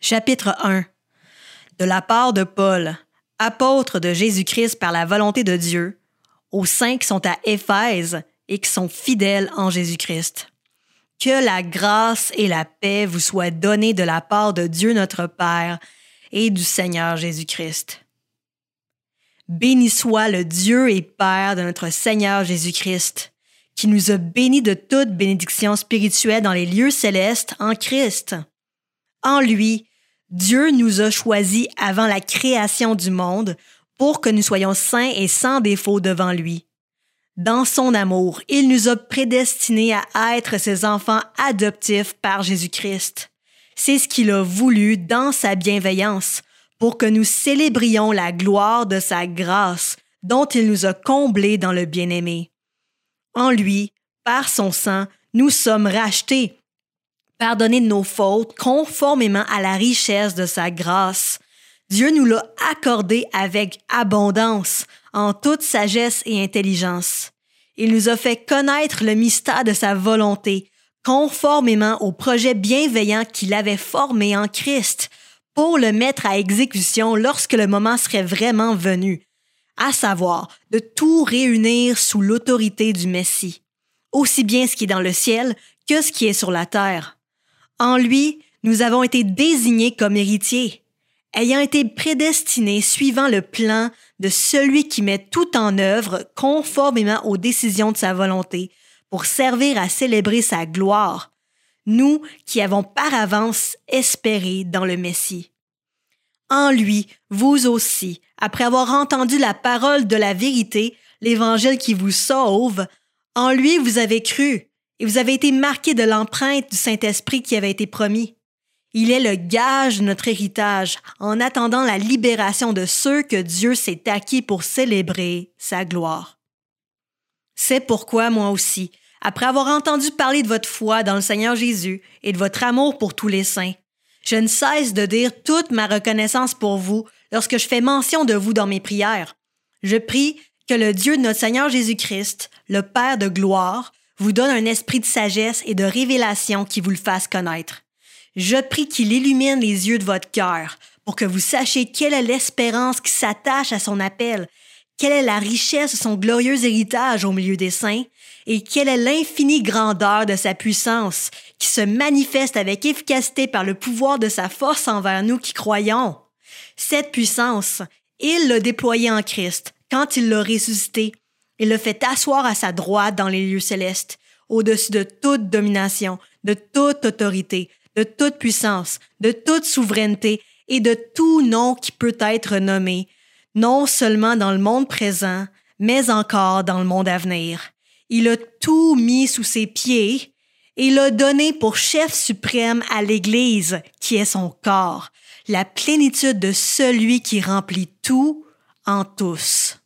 Chapitre 1 De la part de Paul, apôtre de Jésus-Christ par la volonté de Dieu, aux saints qui sont à Éphèse et qui sont fidèles en Jésus-Christ. Que la grâce et la paix vous soient données de la part de Dieu notre Père et du Seigneur Jésus-Christ. Béni soit le Dieu et Père de notre Seigneur Jésus-Christ, qui nous a bénis de toute bénédiction spirituelle dans les lieux célestes en Christ. En lui, Dieu nous a choisis avant la création du monde pour que nous soyons saints et sans défaut devant lui. Dans son amour, il nous a prédestinés à être ses enfants adoptifs par Jésus-Christ. C'est ce qu'il a voulu dans sa bienveillance, pour que nous célébrions la gloire de sa grâce dont il nous a comblés dans le bien-aimé. En lui, par son sang, nous sommes rachetés, pardonnés de nos fautes conformément à la richesse de sa grâce. Dieu nous l'a accordé avec abondance, en toute sagesse et intelligence. Il nous a fait connaître le mystère de sa volonté, conformément au projet bienveillant qu'il avait formé en Christ, pour le mettre à exécution lorsque le moment serait vraiment venu, à savoir de tout réunir sous l'autorité du Messie, aussi bien ce qui est dans le ciel que ce qui est sur la terre. En lui, nous avons été désignés comme héritiers, ayant été prédestinés suivant le plan de celui qui met tout en œuvre conformément aux décisions de sa volonté, pour servir à célébrer sa gloire, nous qui avons par avance espéré dans le Messie. En lui, vous aussi, après avoir entendu la parole de la vérité, l'évangile qui vous sauve, en lui vous avez cru, et vous avez été marqué de l'empreinte du Saint-Esprit qui avait été promis. Il est le gage de notre héritage en attendant la libération de ceux que Dieu s'est acquis pour célébrer sa gloire. C'est pourquoi moi aussi, après avoir entendu parler de votre foi dans le Seigneur Jésus et de votre amour pour tous les saints, je ne cesse de dire toute ma reconnaissance pour vous lorsque je fais mention de vous dans mes prières. Je prie que le Dieu de notre Seigneur Jésus-Christ, le Père de gloire, vous donne un esprit de sagesse et de révélation qui vous le fasse connaître. Je prie qu'il illumine les yeux de votre cœur pour que vous sachiez quelle est l'espérance qui s'attache à son appel quelle est la richesse de son glorieux héritage au milieu des saints, et quelle est l'infinie grandeur de sa puissance, qui se manifeste avec efficacité par le pouvoir de sa force envers nous qui croyons. Cette puissance, il l'a déployée en Christ, quand il l'a ressuscité, et le fait asseoir à sa droite dans les lieux célestes, au-dessus de toute domination, de toute autorité, de toute puissance, de toute souveraineté et de tout nom qui peut être nommé, non seulement dans le monde présent, mais encore dans le monde à venir. Il a tout mis sous ses pieds et l'a donné pour chef suprême à l'Église, qui est son corps, la plénitude de celui qui remplit tout en tous.